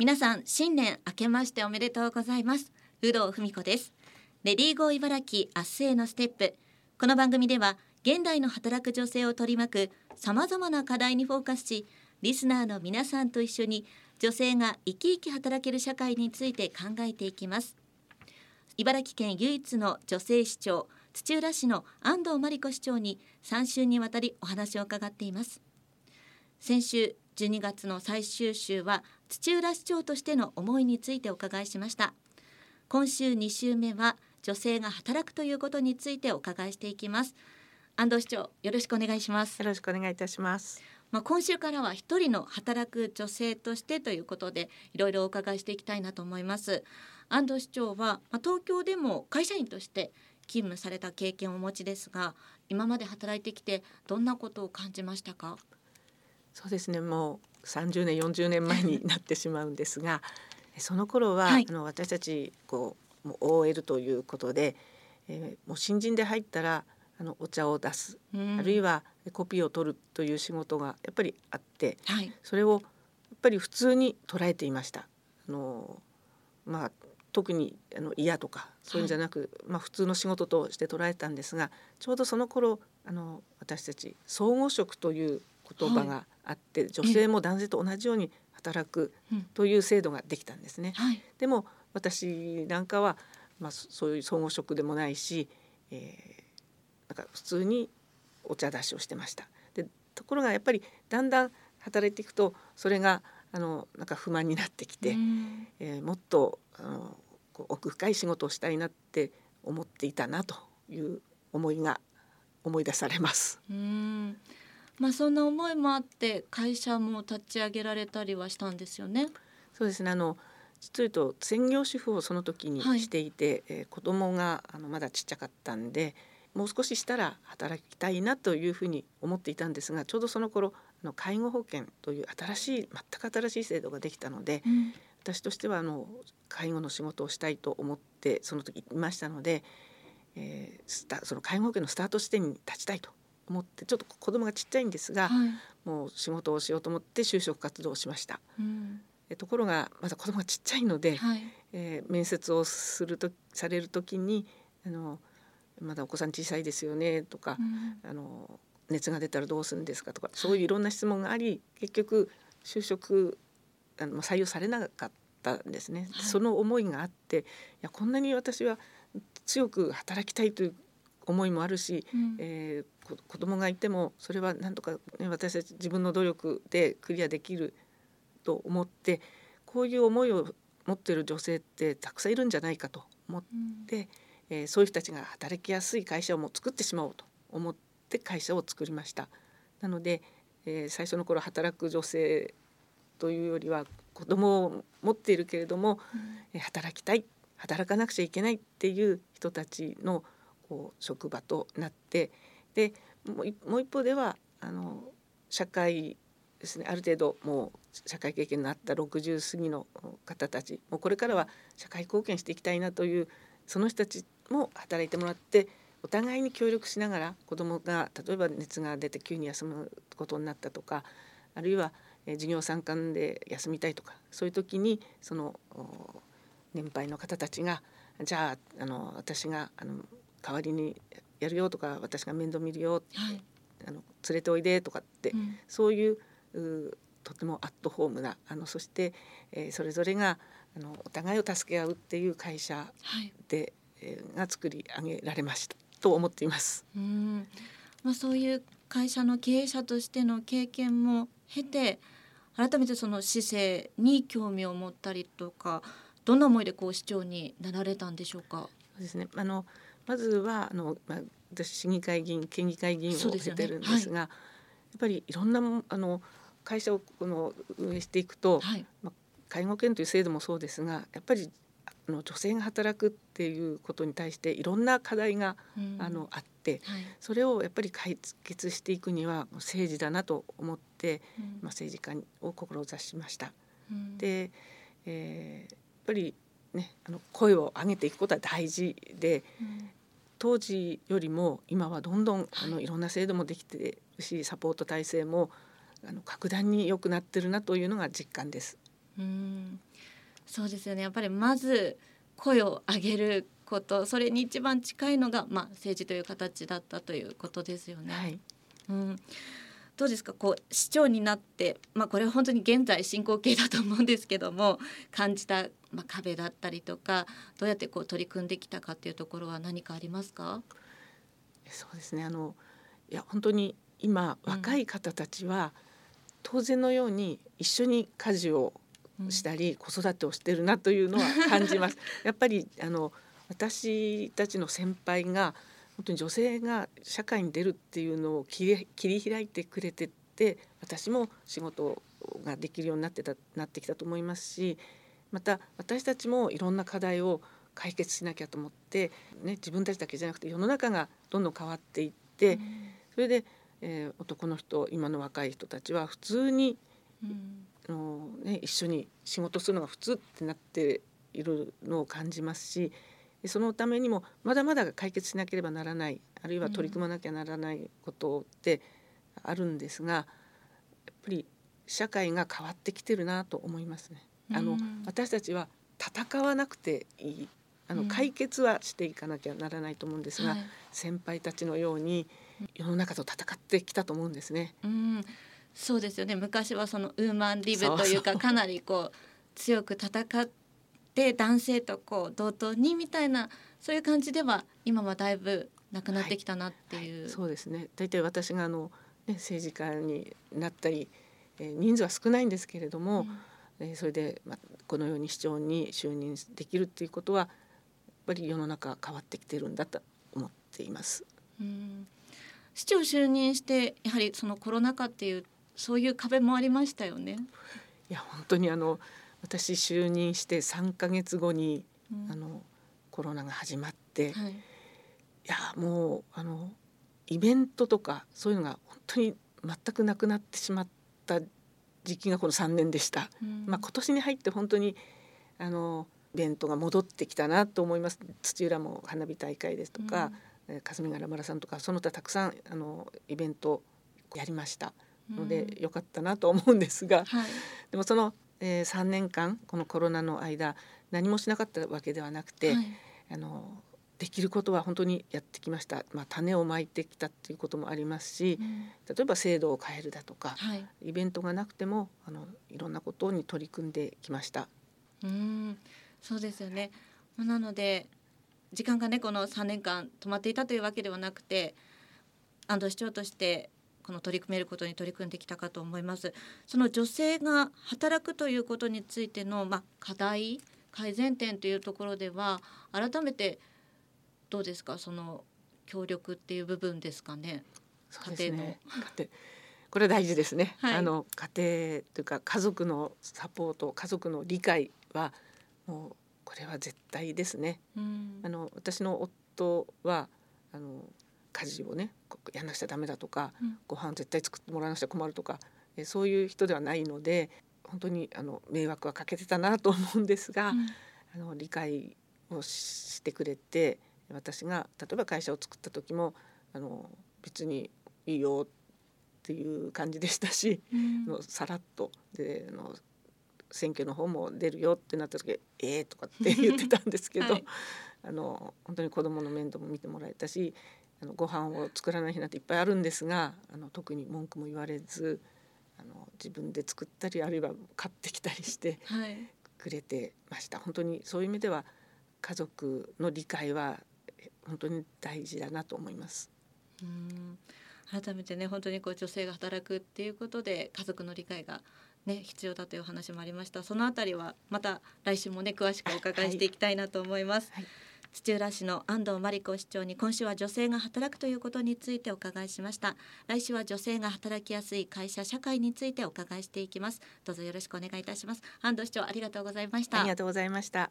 皆さん新年明けましておめでとうございます。有働文子です。レディーゴー茨城明日へのステップ。この番組では現代の働く女性を取り巻くさまざまな課題にフォーカスしリスナーの皆さんと一緒に女性が生き生き働ける社会について考えていきます。茨城県唯一の女性市長土浦市の安藤真理子市長に3週にわたりお話を伺っています。先週12月の最終週は土浦市長としての思いについてお伺いしました。今週2週目は女性が働くということについてお伺いしていきます。安藤市長よろしくお願いします。よろしくお願いいたします。まあ、今週からは一人の働く女性としてということでいろいろお伺いしていきたいなと思います。安藤市長は、まあ、東京でも会社員として勤務された経験をお持ちですが今まで働いてきてどんなことを感じましたか？そうですね。もう30年40年前になってしまうんですが その頃は、はい、あの私たちこうもう OL ということで、えー、もう新人で入ったらあのお茶を出す、うん、あるいはコピーを取るという仕事がやっぱりあって、はい、それをやっぱり普通に捉えていました。あのまあ特にあの嫌とかそういうんじゃなく、はい、まあ、普通の仕事として捉えたんですがちょうどその頃あの私たち総合職という言葉があって、はい、女性も男性と同じように働くという制度ができたんですね。はい、でも私なんかは、まあ、そういう総合職でもないし、えなんか普通にお茶出しをしてました。でところがやっぱりだんだん働いていくとそれがあのなんか不満になってきて、えー、もっとあのこう奥深い仕事をしたいなって思っていたなという思いが思い出されます。うんまあ、そんな思いもあって会社も立ち上げられたりはしたんですよね。そうですね。あの実を言うと専業主婦をその時にしていて、はい、えー、子供があのまだちっちゃかったんでもう少ししたら働きたいなというふうに思っていたんですがちょうどその頃の介護保険という新しい全く新しい制度ができたので、うん、私としてはあの介護の仕事をしたいと思ってその時いましたので、えー、スタその介護保険のスタート地点に立ちたいと思ってちょっと子供がちっちゃいんですが、はい、もう仕事をしようと思って就職活動をしました。うん、えところがまだ子供がちっちゃいので、はい、えー、面接をするとされる時にあのまだお子さん小さいですよねとか、うん、あの熱が出たらどうするんですかとかそういういろんな質問があり結局就職あの採用されなかったんですね、はい、その思いがあっていやこんなに私は強く働きたいという思いもあるし、うん、えー、子供がいてもそれはなんとか、ね、私たち自分の努力でクリアできると思ってこういう思いを持っている女性ってたくさんいるんじゃないかと思って。うんえー、そういう人たちが働きやすい会社をもう作ってしまおうと思って会社を作りました。なので、えー、最初の頃働く女性というよりは子供を持っているけれども、うん、働きたい働かなくちゃいけないっていう人たちのこう職場となってでもう一方ではあの社会ですねある程度もう社会経験のあった60過ぎの方たちもうこれからは社会貢献していきたいなというその人たちも働いてもらってお互いに協力しながら子どもが例えば熱が出て急に休むことになったとかあるいは授業参観で休みたいとかそういう時にその年配の方たちがじゃああの私があの代わりにやるよとか私が面倒見るよ、はい、あの連れておいでとかって、うん、そういうとてもアットホームなあのそして、えー、それぞれがあのお互いを助け合うっていう会社で、はい、えー、が作り上げられましたと思っています。うん。まあ、そういう会社の経営者としての経験も経て改めてその市政に興味を持ったりとかどんな思いでこう市長になられたんでしょうか？そうですね。あのまずはあの、まあ、私市議会議員県議会議員を経てるんですが、ねはい、やっぱりいろんなあの会社をこの運営していくと、はい、まあ、介護犬という制度もそうですがやっぱりあの女性が働くっていうことに対していろんな課題が、うん、あのあって、はい、それをやっぱり解決していくには政治だなと思って、うん、まあ、政治家を志しました。うん、で、えー、やっぱりねあの声を上げていくことは大事で、当時よりも今はどんどんあのいろんな制度もできてるしサポート体制もあの格段に良くなってるなというのが実感です。うんそうですよねやっぱりまず声を上げることそれに一番近いのが、まあ、政治という形だったということですよね。はい、うん、どうですか？こう市長になって、まあ、これは本当に現在進行形だと思うんですけども感じた、まあ、壁だったりとかどうやってこう取り組んできたかっていうところは何かありますか？そうですね。あのいや本当に今若い方たちは、当然のように一緒に家事をしたり、子育てをしてるなというのは感じます。やっぱりあの私たちの先輩が本当に女性が社会に出るっていうのを切り開いてくれてって私も仕事ができるようになってたなってきたと思いますしまた私たちもいろんな課題を解決しなきゃと思って、ね、自分たちだけじゃなくて世の中がどんどん変わっていって、それで、えー、男の人今の若い人たちは普通に、うん。のね、一緒に仕事するのが普通ってなっているのを感じますしそのためにもまだまだ解決しなければならないあるいは取り組まなきゃならないことってあるんですが、やっぱり社会が変わってきてるなと思いますね。あの、私たちは戦わなくていい。あの、解決はしていかなきゃならないと思うんですが、はい、先輩たちのように世の中と戦ってきたと思うんですね。うん。そうですよね。昔はそのウーマンリブというかかなりこう強く戦って男性とこう同等にみたいなそういう感じでは今はだいぶなくなってきたなっていう。はいはい、そうですね大体私があの、ね、政治家になったり、えー、人数は少ないんですけれども、うん、えー、それで、まあ、このように市長に就任できるっていうことはやっぱり世の中変わってきてるんだと思っています。うん市長就任してやはりそのコロナ禍っていうそういう壁もありましたよね。いや本当にあの私就任して3か月後に、うん、あのコロナが始まって、はい、いやもうあのイベントとかそういうのが本当に全くなくなってしまった時期がこの3年でした。うん、まあ、今年に入って本当にあのイベントが戻ってきたなと思います。土浦も花火大会ですとか、うん、霞ヶ浦村さんとかその他たくさんあのイベントやりましたので、うん、よかったなと思うんですが、はい、でもそのえー、3年間このコロナの間何もしなかったわけではなくて、はい、あのできることは本当にやってきました、まあ、種をまいてきたっていうこともありますし、うん、例えば制度を変えるだとか、はい、イベントがなくてもあのいろんなことに取り組んできました。うん。そうですよね。なので時間がねこの3年間止まっていたというわけではなくて安藤市長としてこの取り組めることに取り組んできたかと思います。その女性が働くということについての、まあ、課題改善点というところでは改めてどうですか？その協力っていう部分ですかね？家庭の、ね、これ大事ですね、はい、あの家庭というか家族のサポート家族の理解はもうこれは絶対ですね。うん、あの私の夫はあの家事をねやらなくちゃダメだとか、うん、ご飯絶対作ってもらわなくちゃ困るとかえそういう人ではないので本当にあの迷惑はかけてたなと思うんですが、うん、あの理解をしてくれて私が例えば会社を作った時もあの別にいいよっていう感じでしたし、うん、のさらっとであの選挙の方も出るよってなった時「ええー」とかって言ってたんですけど、はい、あの本当に子どもの面倒も見てもらえたしあのご飯を作らない日なんていっぱいあるんですがあの特に文句も言われずあの自分で作ったりあるいは買ってきたりしてくれてました、はい、本当にそういう意味では家族の理解は本当に大事だなと思います。うん。改めてね本当にこう女性が働くっていうことで家族の理解がね必要だという話もありました。そのあたりはまた来週もね詳しくお伺いしていきたいなと思います。はい。はい土浦市の安藤真理子市長に今週は女性が働くということについてお伺いしました。来週は女性が働きやすい会社社会についてお伺いしていきます。どうぞよろしくお願いいたします。安藤市長ありがとうございました。ありがとうございました。